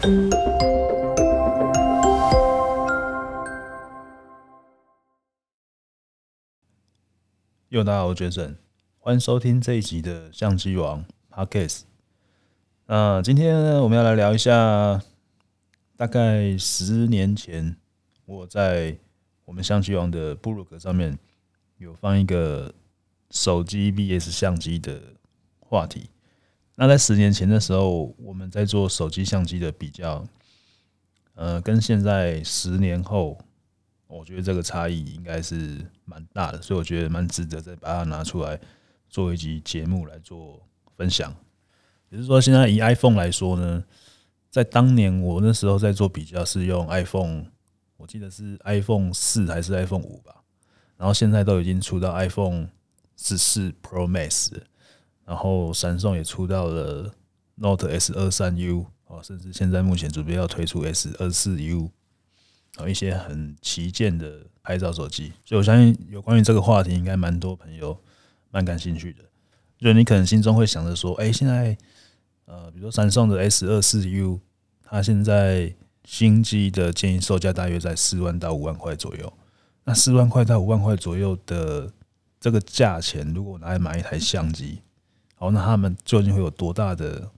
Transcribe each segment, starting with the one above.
又大家好，我是 Jason，欢迎收听这一集的相机王 Podcast。那今天呢，我们要来聊一下，大概十年前我在我们相机王的部落格上面有放一个手机 vs 相机的话题。那在十年前的时候，我们在做手机相机的比较，呃，跟现在十年后。我觉得这个差异应该是蛮大的，所以我觉得蛮值得再把它拿出来做一集节目来做分享。也就是说，现在以 iPhone 来说呢，在当年我那时候在做比较是用 iPhone，我记得是 iPhone 四还是 iPhone 五吧，然后现在都已经出到 iPhone 十四 Pro Max，然后三送也出到了 Note S 二三 U 哦，甚至现在目前准备要推出 S 二四 U。有一些很旗舰的拍照手机，所以我相信有关于这个话题，应该蛮多朋友蛮感兴趣的。就你可能心中会想着说，哎，现在呃，比如说三送的 S 二四 U，它现在新机的建议售价大约在四万到五万块左右。那四万块到五万块左右的这个价钱，如果拿来买一台相机，好，那他们究竟会有多大的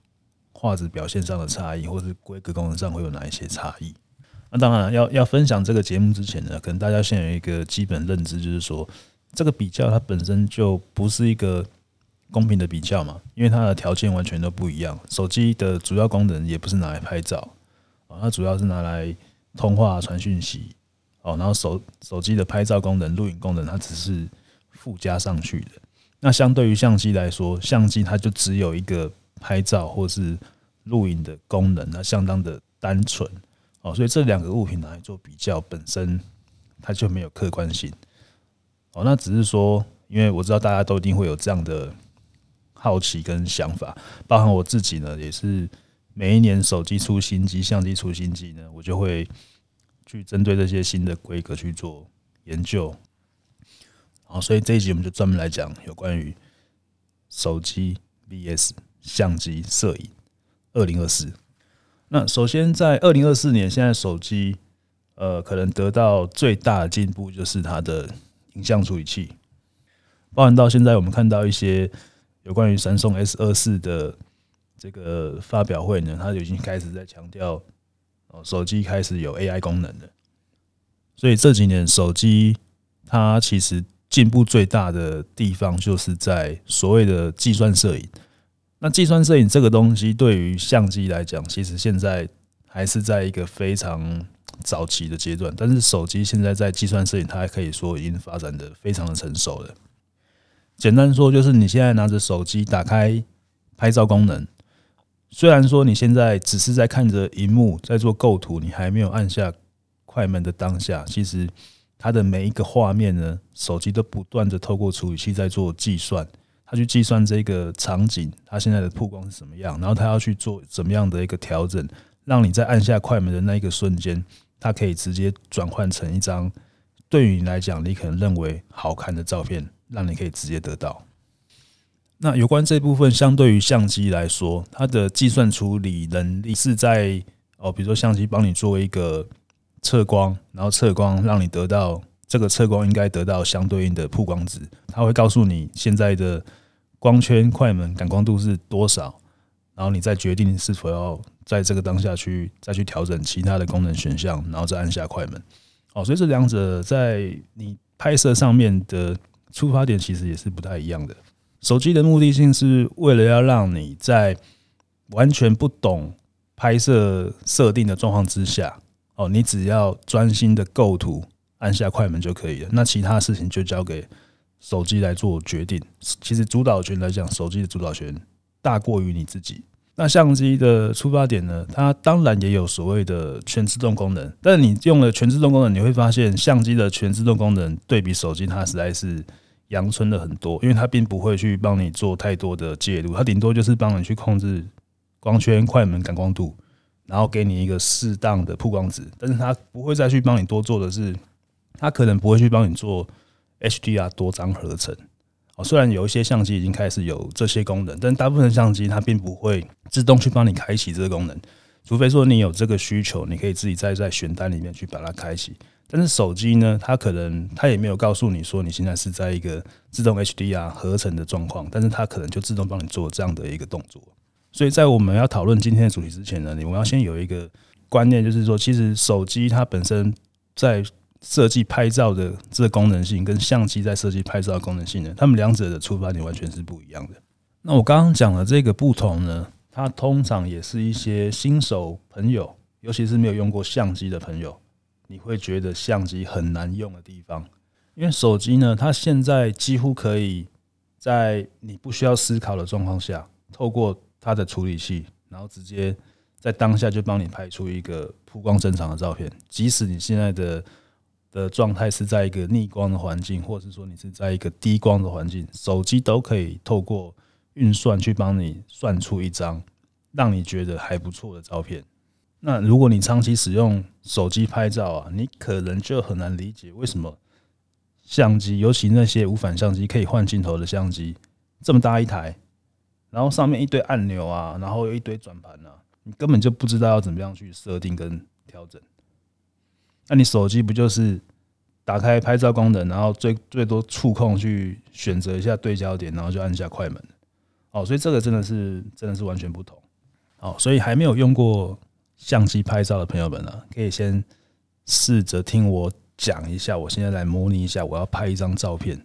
画质表现上的差异，或是规格功能上会有哪一些差异？那当然，要要分享这个节目之前呢，可能大家先有一个基本认知，就是说这个比较它本身就不是一个公平的比较嘛，因为它的条件完全都不一样。手机的主要功能也不是拿来拍照啊，它主要是拿来通话、传讯息哦。然后手手机的拍照功能、录影功能，它只是附加上去的。那相对于相机来说，相机它就只有一个拍照或是录影的功能，那相当的单纯。哦，所以这两个物品拿来做比较，本身它就没有客观性。哦，那只是说，因为我知道大家都一定会有这样的好奇跟想法，包含我自己呢，也是每一年手机出新机、相机出新机呢，我就会去针对这些新的规格去做研究。好，所以这一集我们就专门来讲有关于手机 VS 相机摄影二零二四。那首先，在二零二四年，现在手机呃，可能得到最大的进步就是它的影像处理器。包含到现在，我们看到一些有关于三星 S 二四的这个发表会呢，它就已经开始在强调哦，手机开始有 AI 功能了。所以这几年手机它其实进步最大的地方，就是在所谓的计算摄影。那计算摄影这个东西对于相机来讲，其实现在还是在一个非常早期的阶段。但是手机现在在计算摄影，它还可以说已经发展的非常的成熟了。简单说，就是你现在拿着手机打开拍照功能，虽然说你现在只是在看着荧幕在做构图，你还没有按下快门的当下，其实它的每一个画面呢，手机都不断的透过处理器在做计算。它去计算这个场景，它现在的曝光是什么样，然后它要去做怎么样的一个调整，让你在按下快门的那一个瞬间，它可以直接转换成一张对于你来讲你可能认为好看的照片，让你可以直接得到。那有关这部分，相对于相机来说，它的计算处理能力是在哦，比如说相机帮你做一个测光，然后测光让你得到这个测光应该得到相对应的曝光值，它会告诉你现在的。光圈、快门、感光度是多少？然后你再决定是否要在这个当下去再去调整其他的功能选项，然后再按下快门。哦，所以这两者在你拍摄上面的出发点其实也是不太一样的。手机的目的性是为了要让你在完全不懂拍摄设定的状况之下，哦，你只要专心的构图，按下快门就可以了。那其他事情就交给。手机来做决定，其实主导权来讲，手机的主导权大过于你自己。那相机的出发点呢？它当然也有所谓的全自动功能，但你用了全自动功能，你会发现相机的全自动功能对比手机，它实在是阳春了很多，因为它并不会去帮你做太多的介入，它顶多就是帮你去控制光圈、快门、感光度，然后给你一个适当的曝光值，但是它不会再去帮你多做的是，它可能不会去帮你做。HDR 多张合成哦，虽然有一些相机已经开始有这些功能，但大部分相机它并不会自动去帮你开启这个功能，除非说你有这个需求，你可以自己再在选单里面去把它开启。但是手机呢，它可能它也没有告诉你说你现在是在一个自动 HDR 合成的状况，但是它可能就自动帮你做这样的一个动作。所以在我们要讨论今天的主题之前呢，你们要先有一个观念，就是说，其实手机它本身在设计拍照的这个功能性，跟相机在设计拍照功能性呢，它们两者的出发点完全是不一样的。那我刚刚讲的这个不同呢，它通常也是一些新手朋友，尤其是没有用过相机的朋友。你会觉得相机很难用的地方，因为手机呢，它现在几乎可以在你不需要思考的状况下，透过它的处理器，然后直接在当下就帮你拍出一个曝光正常的照片。即使你现在的的状态是在一个逆光的环境，或者是说你是在一个低光的环境，手机都可以透过运算去帮你算出一张让你觉得还不错的照片。那如果你长期使用手机拍照啊，你可能就很难理解为什么相机，尤其那些无反相机可以换镜头的相机，这么大一台，然后上面一堆按钮啊，然后有一堆转盘啊，你根本就不知道要怎么样去设定跟调整。那你手机不就是打开拍照功能，然后最最多触控去选择一下对焦点，然后就按下快门。哦，所以这个真的是真的是完全不同。哦，所以还没有用过。相机拍照的朋友们呢，可以先试着听我讲一下。我现在来模拟一下，我要拍一张照片，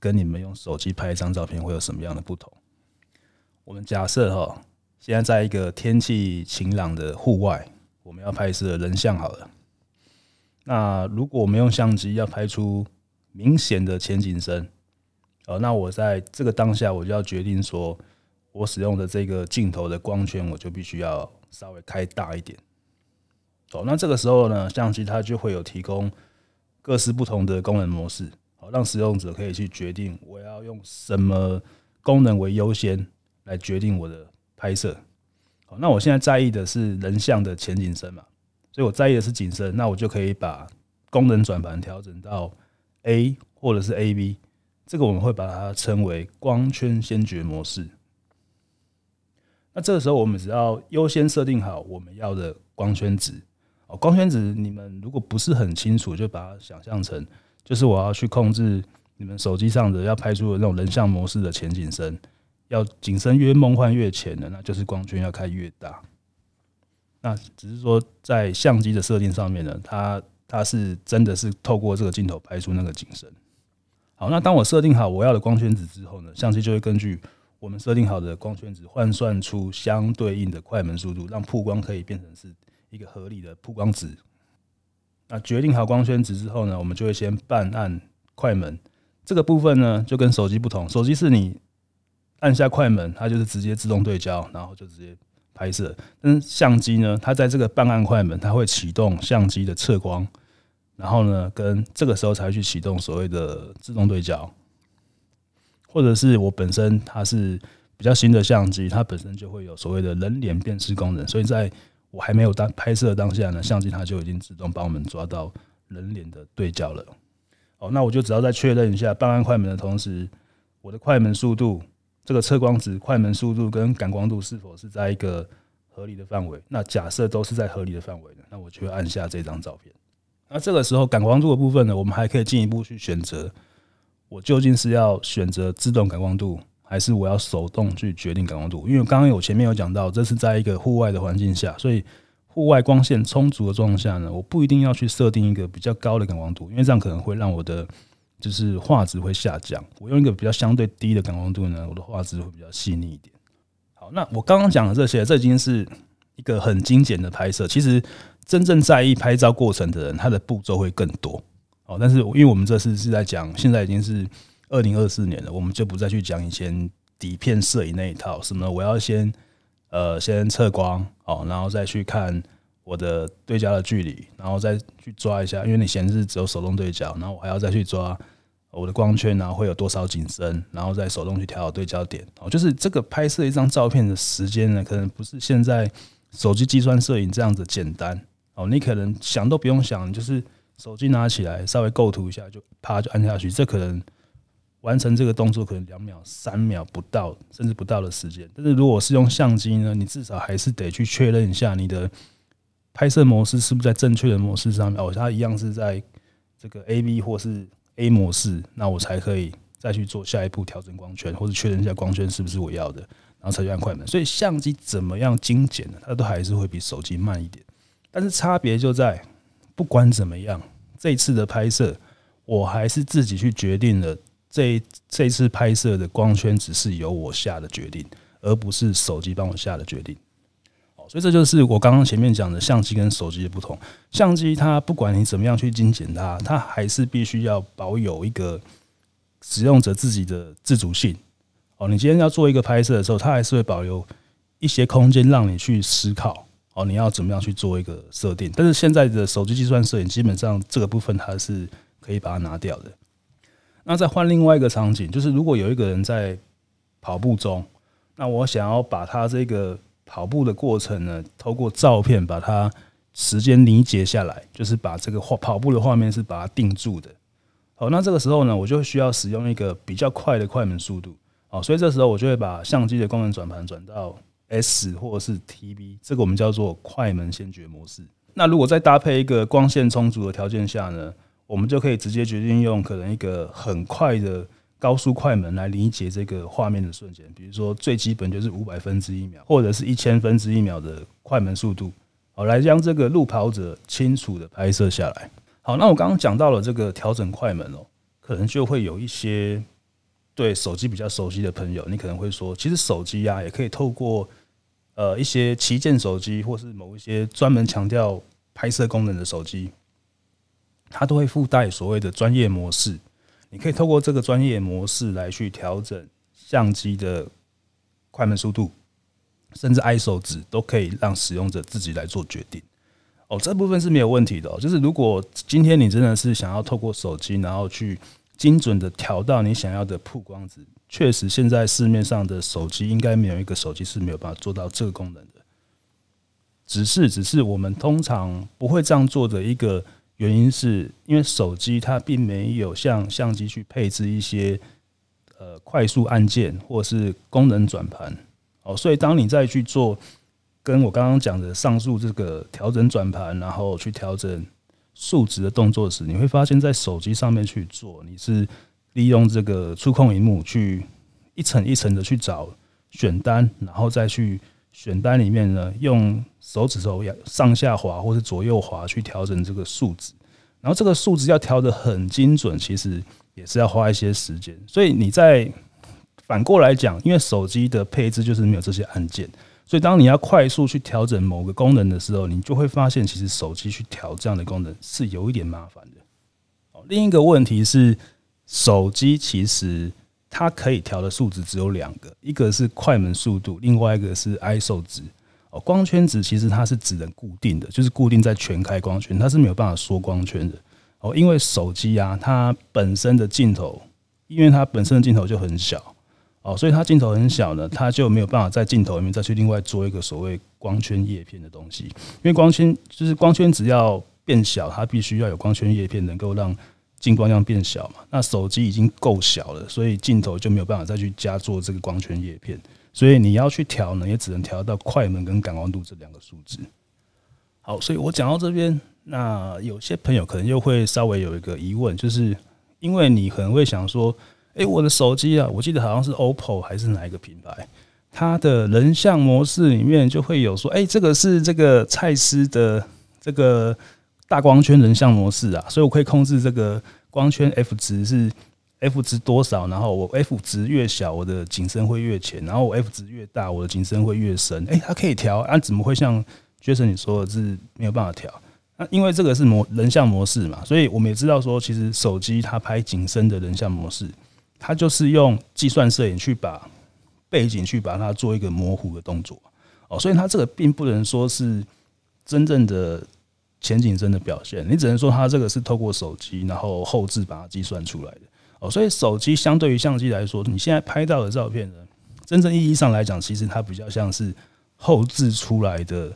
跟你们用手机拍一张照片会有什么样的不同？我们假设哈，现在在一个天气晴朗的户外，我们要拍摄人像好了。那如果我们用相机要拍出明显的前景深，哦，那我在这个当下我就要决定说，我使用的这个镜头的光圈，我就必须要。稍微开大一点，哦，那这个时候呢，相机它就会有提供各式不同的功能模式，好，让使用者可以去决定我要用什么功能为优先来决定我的拍摄。好，那我现在在意的是人像的前景深嘛，所以我在意的是景深，那我就可以把功能转盘调整到 A 或者是 AV，这个我们会把它称为光圈先决模式。那这个时候，我们只要优先设定好我们要的光圈值哦。光圈值你们如果不是很清楚，就把它想象成就是我要去控制你们手机上的要拍出的那种人像模式的前景深，要景深越梦幻越浅的，那就是光圈要开越大。那只是说在相机的设定上面呢，它它是真的是透过这个镜头拍出那个景深。好，那当我设定好我要的光圈值之后呢，相机就会根据。我们设定好的光圈值换算出相对应的快门速度，让曝光可以变成是一个合理的曝光值。那决定好光圈值之后呢，我们就会先半按快门。这个部分呢，就跟手机不同，手机是你按下快门，它就是直接自动对焦，然后就直接拍摄。但是相机呢，它在这个半按快门，它会启动相机的测光，然后呢，跟这个时候才去启动所谓的自动对焦。或者是我本身它是比较新的相机，它本身就会有所谓的人脸辨识功能，所以在我还没有当拍摄当下呢，相机它就已经自动帮我们抓到人脸的对焦了。好，那我就只要再确认一下半按快门的同时，我的快门速度、这个测光值、快门速度跟感光度是否是在一个合理的范围？那假设都是在合理的范围的，那我就会按下这张照片。那这个时候感光度的部分呢，我们还可以进一步去选择。我究竟是要选择自动感光度，还是我要手动去决定感光度？因为刚刚我前面有讲到，这是在一个户外的环境下，所以户外光线充足的状况下呢，我不一定要去设定一个比较高的感光度，因为这样可能会让我的就是画质会下降。我用一个比较相对低的感光度呢，我的画质会比较细腻一点。好，那我刚刚讲的这些，这已经是一个很精简的拍摄。其实真正在意拍照过程的人，他的步骤会更多。哦，但是因为我们这次是在讲，现在已经是二零二四年了，我们就不再去讲以前底片摄影那一套。什么？我要先呃先测光哦，然后再去看我的对焦的距离，然后再去抓一下，因为你显示只有手动对焦，然后我还要再去抓我的光圈，然后会有多少景深，然后再手动去调好对焦点。哦，就是这个拍摄一张照片的时间呢，可能不是现在手机计算摄影这样子简单哦，你可能想都不用想，就是。手机拿起来，稍微构图一下，就啪就按下去。这可能完成这个动作可能两秒、三秒不到，甚至不到的时间。但是如果是用相机呢，你至少还是得去确认一下你的拍摄模式是不是在正确的模式上面。哦，它一样是在这个 A V 或是 A 模式，那我才可以再去做下一步调整光圈，或者确认一下光圈是不是我要的，然后才去按快门。所以相机怎么样精简呢？它都还是会比手机慢一点。但是差别就在，不管怎么样，这次的拍摄，我还是自己去决定了。这这次拍摄的光圈只是由我下的决定，而不是手机帮我下的决定。所以这就是我刚刚前面讲的相机跟手机的不同。相机它不管你怎么样去精简它，它还是必须要保有一个使用者自己的自主性。哦，你今天要做一个拍摄的时候，它还是会保留一些空间让你去思考。哦，你要怎么样去做一个设定？但是现在的手机计算摄影基本上这个部分它是可以把它拿掉的。那再换另外一个场景，就是如果有一个人在跑步中，那我想要把他这个跑步的过程呢，透过照片把它时间凝结下来，就是把这个画跑步的画面是把它定住的。好，那这个时候呢，我就需要使用一个比较快的快门速度。好，所以这时候我就会把相机的功能转盘转到 S 或者是 TB，这个我们叫做快门先决模式。那如果再搭配一个光线充足的条件下呢，我们就可以直接决定用可能一个很快的高速快门来理解这个画面的瞬间，比如说最基本就是五百分之一秒，或者是一千分之一秒的快门速度，好，来将这个路跑者清楚的拍摄下来。好，那我刚刚讲到了这个调整快门哦，可能就会有一些对手机比较熟悉的朋友，你可能会说，其实手机啊也可以透过呃一些旗舰手机，或是某一些专门强调拍摄功能的手机。它都会附带所谓的专业模式，你可以透过这个专业模式来去调整相机的快门速度，甚至 ISO 值都可以让使用者自己来做决定。哦，这部分是没有问题的。就是如果今天你真的是想要透过手机，然后去精准的调到你想要的曝光值，确实现在市面上的手机应该没有一个手机是没有办法做到这个功能的。只是，只是我们通常不会这样做的一个。原因是因为手机它并没有像相机去配置一些呃快速按键或是功能转盘哦，所以当你再去做跟我刚刚讲的上述这个调整转盘，然后去调整数值的动作时，你会发现在手机上面去做，你是利用这个触控荧幕去一层一层的去找选单，然后再去。选单里面呢，用手指头上下滑或是左右滑去调整这个数值，然后这个数值要调得很精准，其实也是要花一些时间。所以你在反过来讲，因为手机的配置就是没有这些按键，所以当你要快速去调整某个功能的时候，你就会发现，其实手机去调这样的功能是有一点麻烦的。哦，另一个问题是，手机其实。它可以调的数值只有两个，一个是快门速度，另外一个是 ISO 值。哦，光圈值其实它是只能固定的，就是固定在全开光圈，它是没有办法缩光圈的。哦，因为手机啊，它本身的镜头，因为它本身的镜头就很小，哦，所以它镜头很小呢，它就没有办法在镜头里面再去另外做一个所谓光圈叶片的东西。因为光圈就是光圈只要变小，它必须要有光圈叶片，能够让。镜光量变小嘛，那手机已经够小了，所以镜头就没有办法再去加做这个光圈叶片，所以你要去调呢，也只能调到快门跟感光度这两个数值。好，所以我讲到这边，那有些朋友可能又会稍微有一个疑问，就是因为你可能会想说，诶，我的手机啊，我记得好像是 OPPO 还是哪一个品牌，它的人像模式里面就会有说，诶，这个是这个蔡司的这个。大光圈人像模式啊，所以我可以控制这个光圈 F 值是 F 值多少，然后我 F 值越小，我的景深会越浅，然后我 F 值越大，我的景深会越深。诶，它可以调，啊，怎么会像 Jason 你说的是没有办法调？那因为这个是模人像模式嘛，所以我们也知道说，其实手机它拍景深的人像模式，它就是用计算摄影去把背景去把它做一个模糊的动作哦，所以它这个并不能说是真正的。前景深的表现，你只能说它这个是透过手机，然后后置把它计算出来的哦。所以手机相对于相机来说，你现在拍到的照片呢，真正意义上来讲，其实它比较像是后置出来的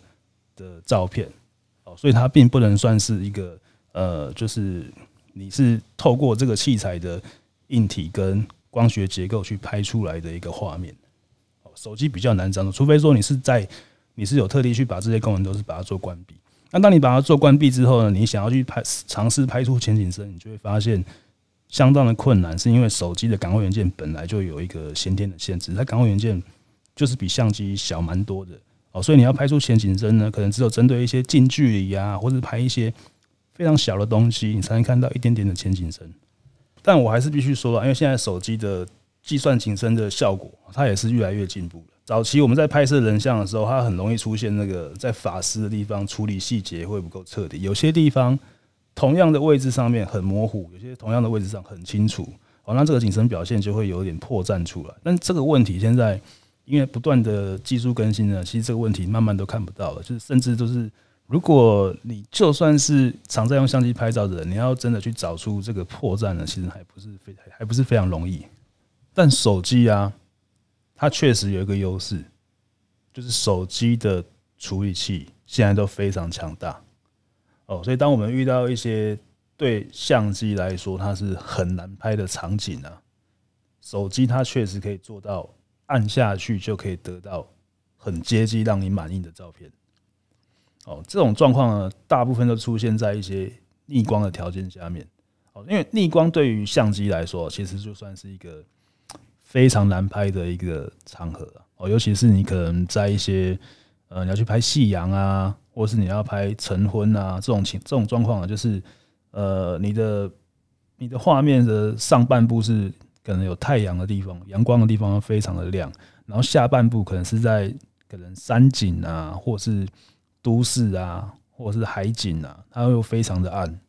的照片哦。所以它并不能算是一个呃，就是你是透过这个器材的硬体跟光学结构去拍出来的一个画面。哦手机比较难这样，除非说你是在你是有特地去把这些功能都是把它做关闭。那当你把它做关闭之后呢，你想要去拍尝试拍出全景声，你就会发现相当的困难，是因为手机的感光元件本来就有一个先天的限制，它感光元件就是比相机小蛮多的哦，所以你要拍出全景声呢，可能只有针对一些近距离啊，或者拍一些非常小的东西，你才能看到一点点的前景声。但我还是必须说，因为现在手机的计算景深的效果，它也是越来越进步了。早期我们在拍摄人像的时候，它很容易出现那个在发丝的地方处理细节会不够彻底，有些地方同样的位置上面很模糊，有些同样的位置上很清楚，哦，那这个景深表现就会有点破绽出来。但这个问题现在因为不断的技术更新呢，其实这个问题慢慢都看不到了。就是甚至都是，如果你就算是常在用相机拍照的人，你要真的去找出这个破绽呢，其实还不是非还不是非常容易。但手机啊。它确实有一个优势，就是手机的处理器现在都非常强大哦，所以当我们遇到一些对相机来说它是很难拍的场景啊，手机它确实可以做到按下去就可以得到很接近让你满意的照片。哦，这种状况呢，大部分都出现在一些逆光的条件下面。哦，因为逆光对于相机来说，其实就算是一个。非常难拍的一个场合哦，尤其是你可能在一些呃，你要去拍夕阳啊，或是你要拍晨昏啊这种情这种状况啊，就是呃，你的你的画面的上半部是可能有太阳的地方，阳光的地方非常的亮，然后下半部可能是在可能山景啊，或是都市啊，或是海景啊，它会非常的暗。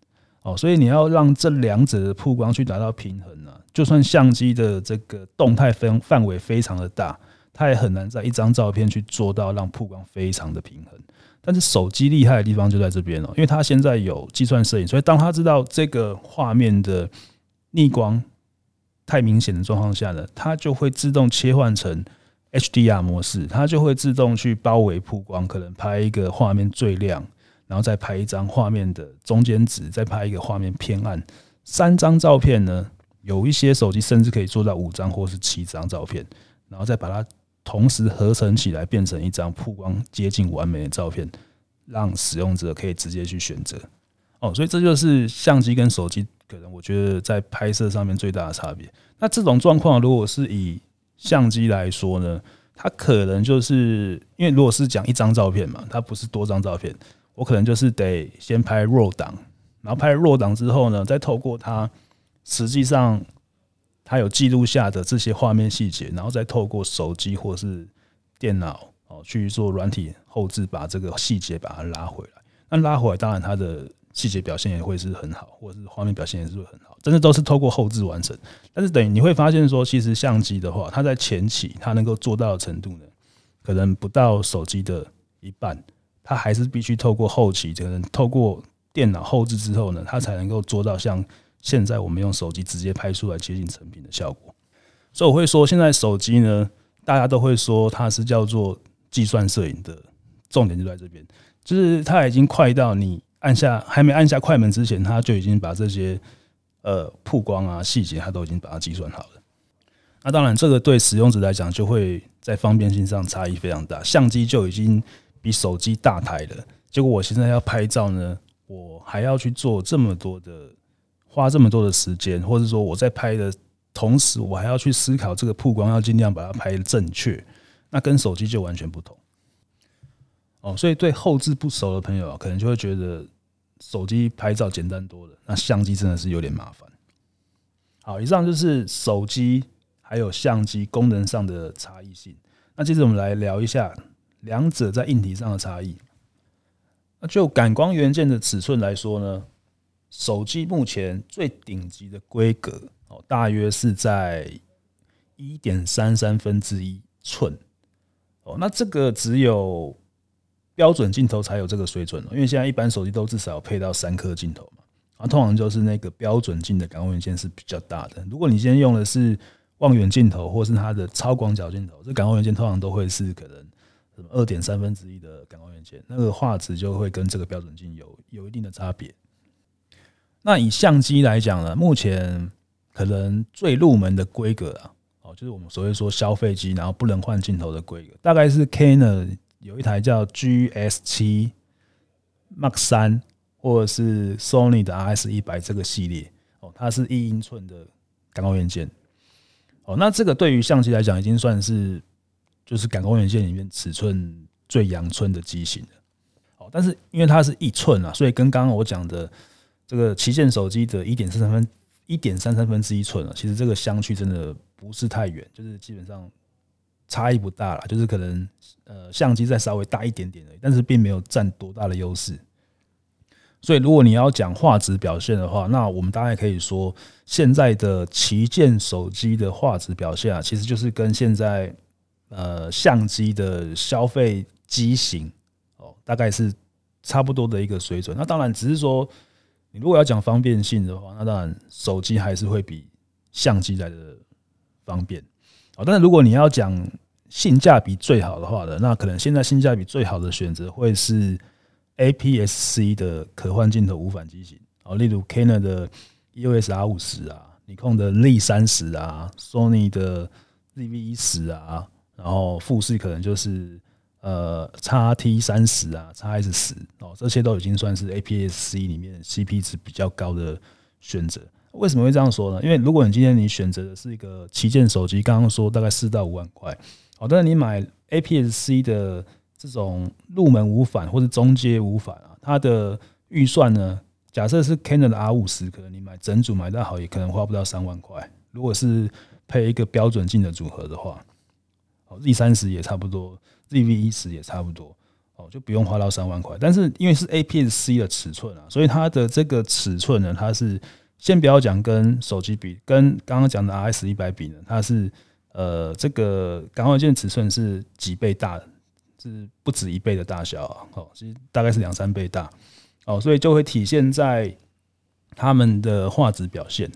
哦，所以你要让这两者的曝光去达到平衡呢，就算相机的这个动态分范围非常的大，它也很难在一张照片去做到让曝光非常的平衡。但是手机厉害的地方就在这边了，因为它现在有计算摄影，所以当它知道这个画面的逆光太明显的状况下呢，它就会自动切换成 HDR 模式，它就会自动去包围曝光，可能拍一个画面最亮。然后再拍一张画面的中间值，再拍一个画面偏暗，三张照片呢，有一些手机甚至可以做到五张或是七张照片，然后再把它同时合成起来，变成一张曝光接近完美的照片，让使用者可以直接去选择。哦，所以这就是相机跟手机可能我觉得在拍摄上面最大的差别。那这种状况如果是以相机来说呢，它可能就是因为如果是讲一张照片嘛，它不是多张照片。我可能就是得先拍 RAW 档，然后拍 RAW 档之后呢，再透过它实际上它有记录下的这些画面细节，然后再透过手机或是电脑哦去做软体后置，把这个细节把它拉回来。那拉回来，当然它的细节表现也会是很好，或者是画面表现也是会很好，真的都是透过后置完成。但是等于你会发现说，其实相机的话，它在前期它能够做到的程度呢，可能不到手机的一半。它还是必须透过后期，可能透过电脑后置之后呢，它才能够做到像现在我们用手机直接拍出来接近成品的效果。所以我会说，现在手机呢，大家都会说它是叫做计算摄影的重点就在这边，就是它已经快到你按下还没按下快门之前，它就已经把这些呃曝光啊细节，它都已经把它计算好了。那当然，这个对使用者来讲，就会在方便性上差异非常大，相机就已经。比手机大台了，结果我现在要拍照呢，我还要去做这么多的，花这么多的时间，或者说我在拍的同时，我还要去思考这个曝光要尽量把它拍得正确，那跟手机就完全不同。哦，所以对后置不熟的朋友啊，可能就会觉得手机拍照简单多了，那相机真的是有点麻烦。好，以上就是手机还有相机功能上的差异性。那接着我们来聊一下。两者在硬体上的差异。那就感光元件的尺寸来说呢，手机目前最顶级的规格哦，大约是在一点三三分之一寸哦。那这个只有标准镜头才有这个水准哦，因为现在一般手机都至少要配到三颗镜头嘛。啊，通常就是那个标准镜的感光元件是比较大的。如果你今天用的是望远镜头或是它的超广角镜头，这感光元件通常都会是可能。二点三分之一的感光元件，那个画质就会跟这个标准镜有有一定的差别。那以相机来讲呢，目前可能最入门的规格啊，哦，就是我们所谓说消费机，然后不能换镜头的规格，大概是 Canon 有一台叫 GS7 Mark 三，或者是 Sony 的 RS 一百这个系列，哦，它是一英寸的感光元件，哦，那这个对于相机来讲，已经算是就是感光元件里面尺寸最阳春的机型了，哦，但是因为它是一寸啊，所以跟刚刚我讲的这个旗舰手机的一点三三分一点三三分之一寸啊，其实这个相距真的不是太远，就是基本上差异不大啦，就是可能呃相机再稍微大一点点而已，但是并没有占多大的优势。所以，如果你要讲画质表现的话，那我们大概可以说，现在的旗舰手机的画质表现啊，其实就是跟现在呃相机的消费机型哦，大概是差不多的一个水准。那当然，只是说你如果要讲方便性的话，那当然手机还是会比相机来的方便哦。但是如果你要讲性价比最好的话呢，那可能现在性价比最好的选择会是。APS-C 的可换镜头无反机型，哦，例如 Canon 的 EOS R 五十啊，尼康的 Z 三十啊，Sony 的 ZV 一十啊，然后富士可能就是呃 XT 三十啊，XS 十哦，这些都已经算是 APS-C 里面 CP 值比较高的选择。为什么会这样说呢？因为如果你今天你选择的是一个旗舰手机，刚刚说大概四到五万块，好，但是你买 APS-C 的。这种入门无反或者中阶无反啊，它的预算呢，假设是 Canon 的 R 五十，可能你买整组买到好，也可能花不到三万块。如果是配一个标准镜的组合的话，哦，Z 三十也差不多，ZV 一十也差不多，哦，就不用花到三万块。但是因为是 APS-C 的尺寸啊，所以它的这个尺寸呢，它是先不要讲跟手机比，跟刚刚讲的 RS 一百比呢，它是呃这个感光元件尺寸是几倍大。是不止一倍的大小啊，哦，其实大概是两三倍大，哦，所以就会体现在他们的画质表现，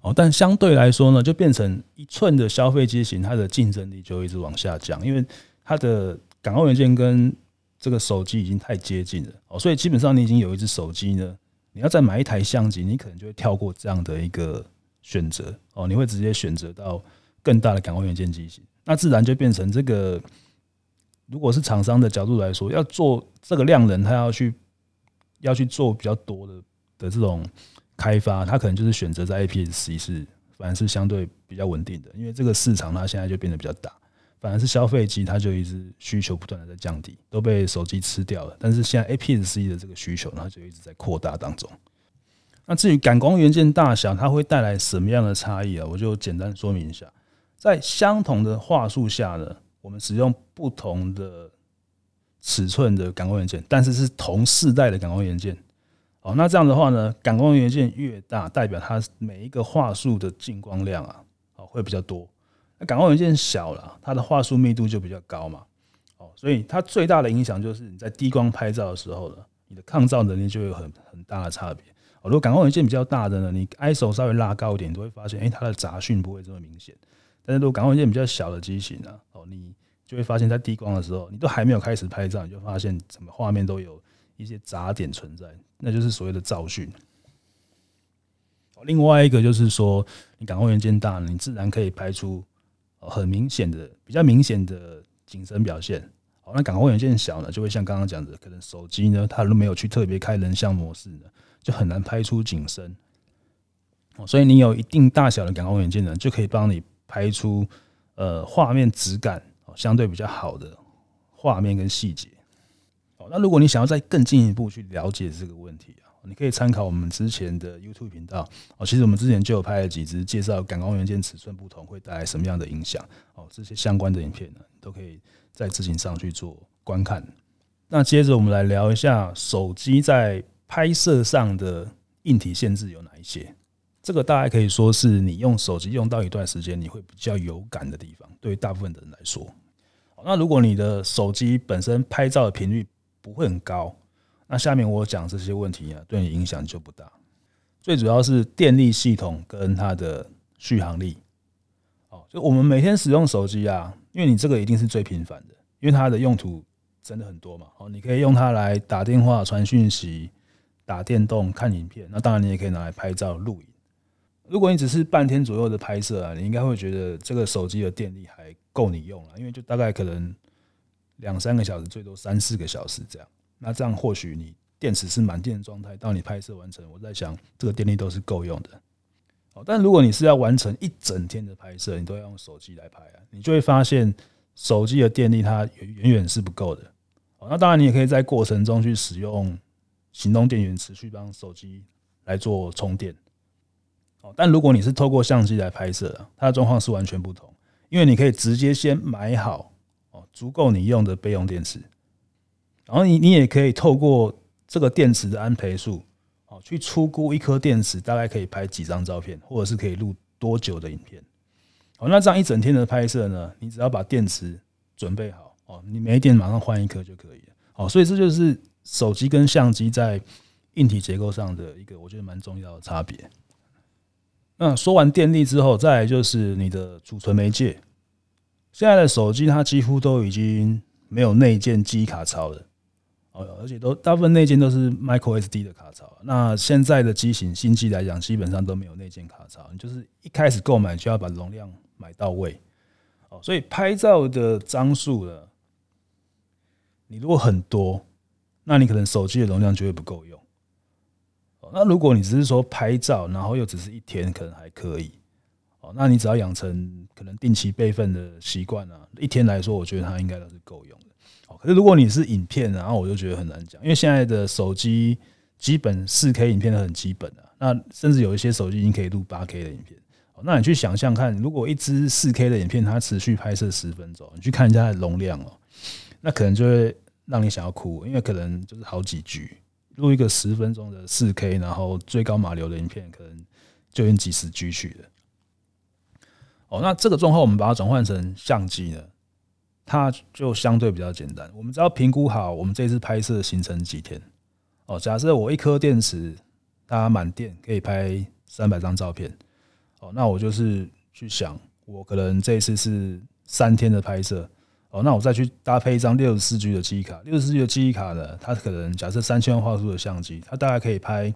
哦，但相对来说呢，就变成一寸的消费机型，它的竞争力就一直往下降，因为它的感光元件跟这个手机已经太接近了，哦，所以基本上你已经有一只手机呢，你要再买一台相机，你可能就会跳过这样的一个选择，哦，你会直接选择到更大的感光元件机型，那自然就变成这个。如果是厂商的角度来说，要做这个量能，他要去要去做比较多的的这种开发，他可能就是选择在 APS-C 是反而是相对比较稳定的，因为这个市场它现在就变得比较大，反而是消费机它就一直需求不断的在降低，都被手机吃掉了。但是现在 APS-C 的这个需求，它就一直在扩大当中。那至于感光元件大小，它会带来什么样的差异啊？我就简单说明一下，在相同的话术下呢。我们使用不同的尺寸的感光元件，但是是同世代的感光元件。哦，那这样的话呢，感光元件越大，代表它每一个话术的进光量啊，哦会比较多。感光元件小了，它的话术密度就比较高嘛。哦，所以它最大的影响就是你在低光拍照的时候呢，你的抗噪能力就有很很大的差别。哦，如果感光元件比较大的呢，你 ISO 稍微拉高一点，你都会发现，哎，它的杂讯不会这么明显。但是如果感光元件比较小的机型呢，哦，你就会发现，在低光的时候，你都还没有开始拍照，你就发现整个画面都有一些杂点存在，那就是所谓的噪讯。另外一个就是说，你感光元件大，你自然可以拍出很明显的、比较明显的景深表现。好，那感光元件小呢，就会像刚刚讲的，可能手机呢，它都没有去特别开人像模式呢，就很难拍出景深。哦，所以你有一定大小的感光元件呢，就可以帮你拍出呃画面质感。相对比较好的画面跟细节，哦，那如果你想要再更进一步去了解这个问题啊，你可以参考我们之前的 YouTube 频道哦。其实我们之前就有拍了几支介绍感光元件尺寸不同会带来什么样的影响哦，这些相关的影片呢，都可以在自行上去做观看。那接着我们来聊一下手机在拍摄上的硬体限制有哪一些？这个大概可以说是你用手机用到一段时间，你会比较有感的地方，对于大部分的人来说。那如果你的手机本身拍照的频率不会很高，那下面我讲这些问题啊，对你影响就不大。最主要是电力系统跟它的续航力。哦，就我们每天使用手机啊，因为你这个一定是最频繁的，因为它的用途真的很多嘛。哦，你可以用它来打电话、传讯息、打电动、看影片。那当然，你也可以拿来拍照、录影。如果你只是半天左右的拍摄啊，你应该会觉得这个手机的电力还够你用了，因为就大概可能两三个小时，最多三四个小时这样。那这样或许你电池是满电的状态，到你拍摄完成，我在想这个电力都是够用的。哦，但如果你是要完成一整天的拍摄，你都要用手机来拍啊，你就会发现手机的电力它远远是不够的。哦，那当然你也可以在过程中去使用行动电源持续帮手机来做充电。哦，但如果你是透过相机来拍摄，它的状况是完全不同，因为你可以直接先买好哦足够你用的备用电池，然后你你也可以透过这个电池的安培数。哦去初估一颗电池大概可以拍几张照片，或者是可以录多久的影片。好，那这样一整天的拍摄呢？你只要把电池准备好哦，你没电马上换一颗就可以了。好，所以这就是手机跟相机在硬体结构上的一个我觉得蛮重要的差别。那说完电力之后，再来就是你的储存媒介。现在的手机它几乎都已经没有内建记忆卡槽了。哦，而且都大部分内建都是 micro SD 的卡槽。那现在的机型新机来讲，基本上都没有内建卡槽，你就是一开始购买就要把容量买到位。哦，所以拍照的张数呢，你如果很多，那你可能手机的容量就会不够用。哦，那如果你只是说拍照，然后又只是一天，可能还可以。哦，那你只要养成可能定期备份的习惯啊，一天来说，我觉得它应该都是够用的。可是如果你是影片，然后我就觉得很难讲，因为现在的手机基本四 K 影片都很基本的，那甚至有一些手机已经可以录八 K 的影片。那你去想象看，如果一支四 K 的影片它持续拍摄十分钟，你去看一下它的容量哦，那可能就会让你想要哭，因为可能就是好几 G 录一个十分钟的四 K，然后最高码流的影片可能就用几十 G 去了。哦，那这个状况我们把它转换成相机呢？它就相对比较简单，我们只要评估好我们这次拍摄行程几天。哦，假设我一颗电池它满电可以拍三百张照片，哦，那我就是去想，我可能这一次是三天的拍摄，哦，那我再去搭配一张六十四 G 的记忆卡，六十四 G 的记忆卡呢，它可能假设三千万画素的相机，它大概可以拍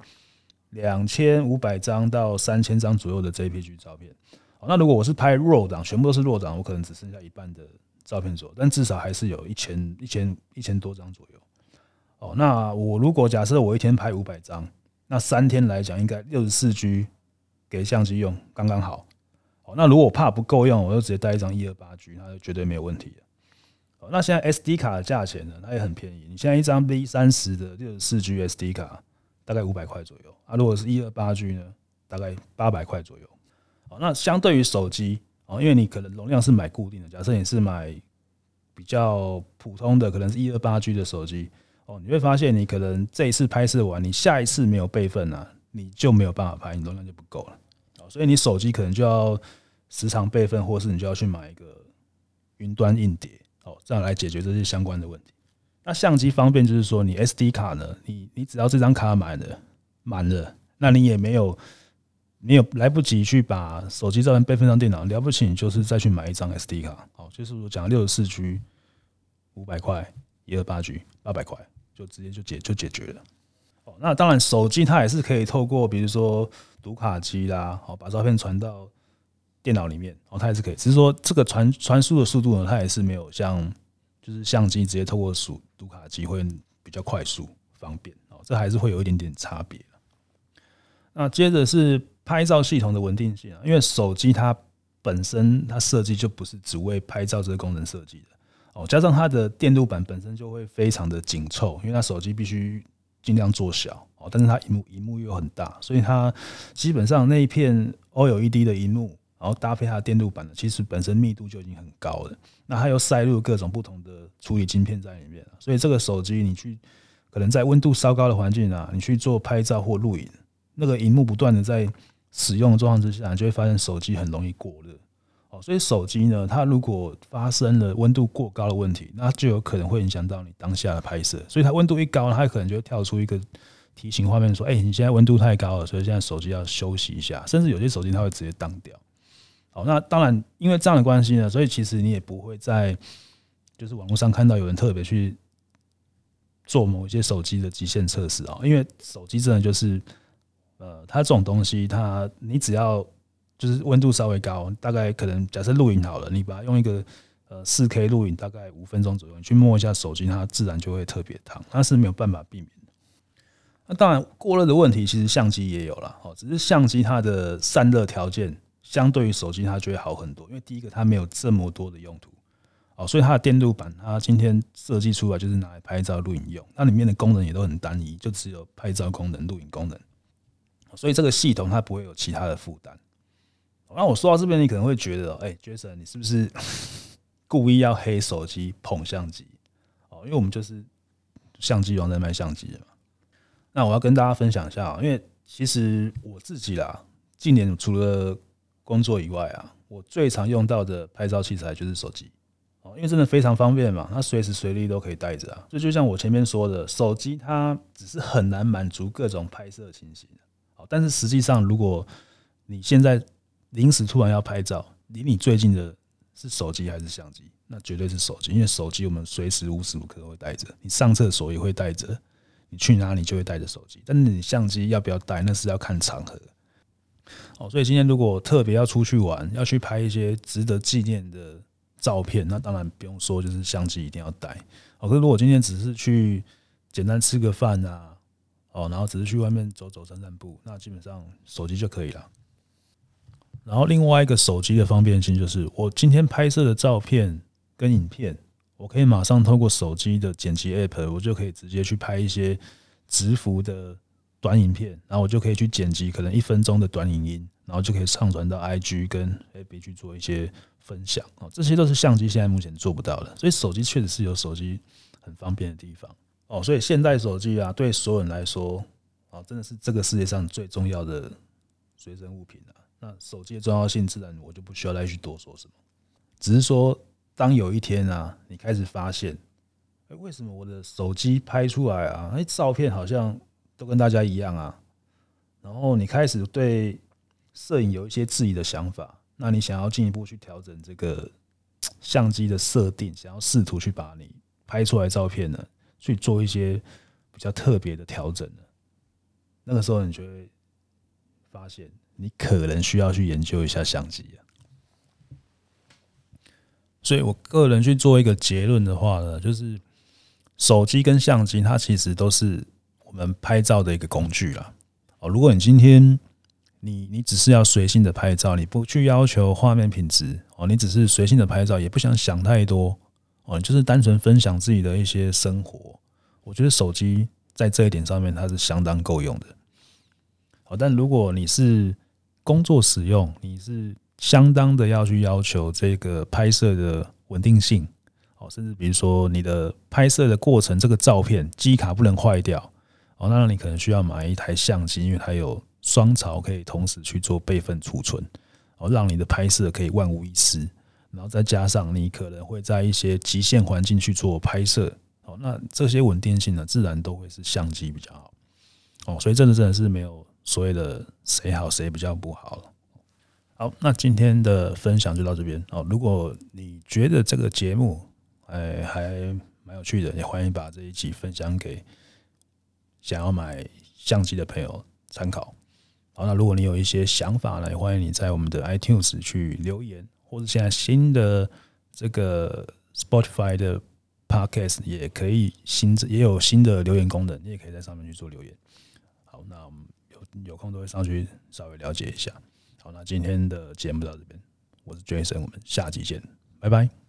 两千五百张到三千张左右的 JPG 照片。哦，那如果我是拍 RAW 档，全部都是 RAW 档，我可能只剩下一半的。照片左右，但至少还是有一千一千一千多张左右。哦，那我如果假设我一天拍五百张，那三天来讲应该六十四 G 给相机用刚刚好。哦，那如果怕不够用，我就直接带一张一二八 G，那就绝对没有问题了。哦，那现在 SD 卡的价钱呢，它也很便宜。你现在一张 V 三十的六十四 G SD 卡大概五百块左右啊，如果是一二八 G 呢，大概八百块左右。哦，那相对于手机。哦，因为你可能容量是买固定的，假设你是买比较普通的，可能是一二八 G 的手机，哦，你会发现你可能这一次拍摄完，你下一次没有备份啊，你就没有办法拍，你容量就不够了。哦，所以你手机可能就要时常备份，或是你就要去买一个云端硬碟，哦，这样来解决这些相关的问题。那相机方便就是说，你 SD 卡呢，你你只要这张卡满了满了，那你也没有。你有来不及去把手机照片备份上电脑，了不起，你就是再去买一张 SD 卡，好，就是我讲六十四 G，五百块，一二八 G，八百块，就直接就解就解决了。哦，那当然手机它也是可以透过比如说读卡机啦，好，把照片传到电脑里面，哦，它也是可以，只是说这个传传输的速度呢，它也是没有像就是相机直接透过数读卡机会比较快速方便，哦，这还是会有一点点差别。那接着是。拍照系统的稳定性啊，因为手机它本身它设计就不是只为拍照这个功能设计的哦，加上它的电路板本身就会非常的紧凑，因为它手机必须尽量做小哦，但是它荧幕荧幕又很大，所以它基本上那一片 OLED 的荧幕，然后搭配它的电路板呢，其实本身密度就已经很高了。那它又塞入各种不同的处理晶片在里面，所以这个手机你去可能在温度稍高的环境啊，你去做拍照或录影，那个荧幕不断的在使用的状况之下，你就会发现手机很容易过热，哦，所以手机呢，它如果发生了温度过高的问题，那就有可能会影响到你当下的拍摄。所以它温度一高，它可能就会跳出一个提醒画面，说：“哎，你现在温度太高了，所以现在手机要休息一下。”甚至有些手机它会直接当掉。好，那当然，因为这样的关系呢，所以其实你也不会在就是网络上看到有人特别去做某一些手机的极限测试啊，因为手机真的就是。呃，它这种东西，它你只要就是温度稍微高，大概可能假设录影好了，你把它用一个呃四 K 录影，大概五分钟左右，你去摸一下手机，它自然就会特别烫，它是没有办法避免的。那当然过热的问题，其实相机也有了哦，只是相机它的散热条件相对于手机它就会好很多，因为第一个它没有这么多的用途。哦，所以它的电路板，它今天设计出来就是拿来拍照、录影用。它里面的功能也都很单一，就只有拍照功能、录影功能。所以这个系统它不会有其他的负担。那我说到这边，你可能会觉得，哎，Jason，你是不是 故意要黑手机、捧相机？哦，因为我们就是相机王在卖相机的嘛。那我要跟大家分享一下，因为其实我自己啦，近年除了工作以外啊，我最常用到的拍照器材就是手机。哦因为真的非常方便嘛，它随时随地都可以带着啊。就就像我前面说的，手机它只是很难满足各种拍摄情形。但是实际上，如果你现在临时突然要拍照，离你最近的是手机还是相机？那绝对是手机，因为手机我们随时无时无刻都会带着，你上厕所也会带着，你去哪里就会带着手机。但是你相机要不要带，那是要看场合。哦，所以今天如果特别要出去玩，要去拍一些值得纪念的。照片，那当然不用说，就是相机一定要带。哦可是如果今天只是去简单吃个饭啊，哦，然后只是去外面走走散散步，那基本上手机就可以了。然后另外一个手机的方便性就是，我今天拍摄的照片跟影片，我可以马上透过手机的剪辑 App，我就可以直接去拍一些直幅的短影片，然后我就可以去剪辑可能一分钟的短影音，然后就可以上传到 IG 跟 FB 去做一些。分享哦，这些都是相机现在目前做不到的，所以手机确实是有手机很方便的地方哦。所以现代手机啊，对所有人来说啊，真的是这个世界上最重要的随身物品了。那手机的重要性，自然我就不需要再去多说什么。只是说，当有一天啊，你开始发现，哎，为什么我的手机拍出来啊，哎，照片好像都跟大家一样啊？然后你开始对摄影有一些质疑的想法。那你想要进一步去调整这个相机的设定，想要试图去把你拍出来照片呢，去做一些比较特别的调整呢？那个时候你就会发现，你可能需要去研究一下相机啊。所以我个人去做一个结论的话呢，就是手机跟相机它其实都是我们拍照的一个工具啦。哦，如果你今天你你只是要随性的拍照，你不去要求画面品质哦，你只是随性的拍照，也不想想太多哦，就是单纯分享自己的一些生活。我觉得手机在这一点上面它是相当够用的。好，但如果你是工作使用，你是相当的要去要求这个拍摄的稳定性哦，甚至比如说你的拍摄的过程，这个照片机卡不能坏掉哦，那你可能需要买一台相机，因为它有。双槽可以同时去做备份储存，哦，让你的拍摄可以万无一失。然后再加上你可能会在一些极限环境去做拍摄，哦，那这些稳定性呢，自然都会是相机比较好。哦，所以真的真的是没有所谓的谁好谁比较不好了。好，那今天的分享就到这边哦。如果你觉得这个节目哎还蛮有趣的，也欢迎把这一集分享给想要买相机的朋友参考。好，那如果你有一些想法呢，也欢迎你在我们的 iTunes 去留言，或者现在新的这个 Spotify 的 Podcast 也可以新也有新的留言功能，你也可以在上面去做留言。好，那我们有有空都会上去稍微了解一下。好，那今天的节目到这边，我是 Jason，我们下期见，拜拜。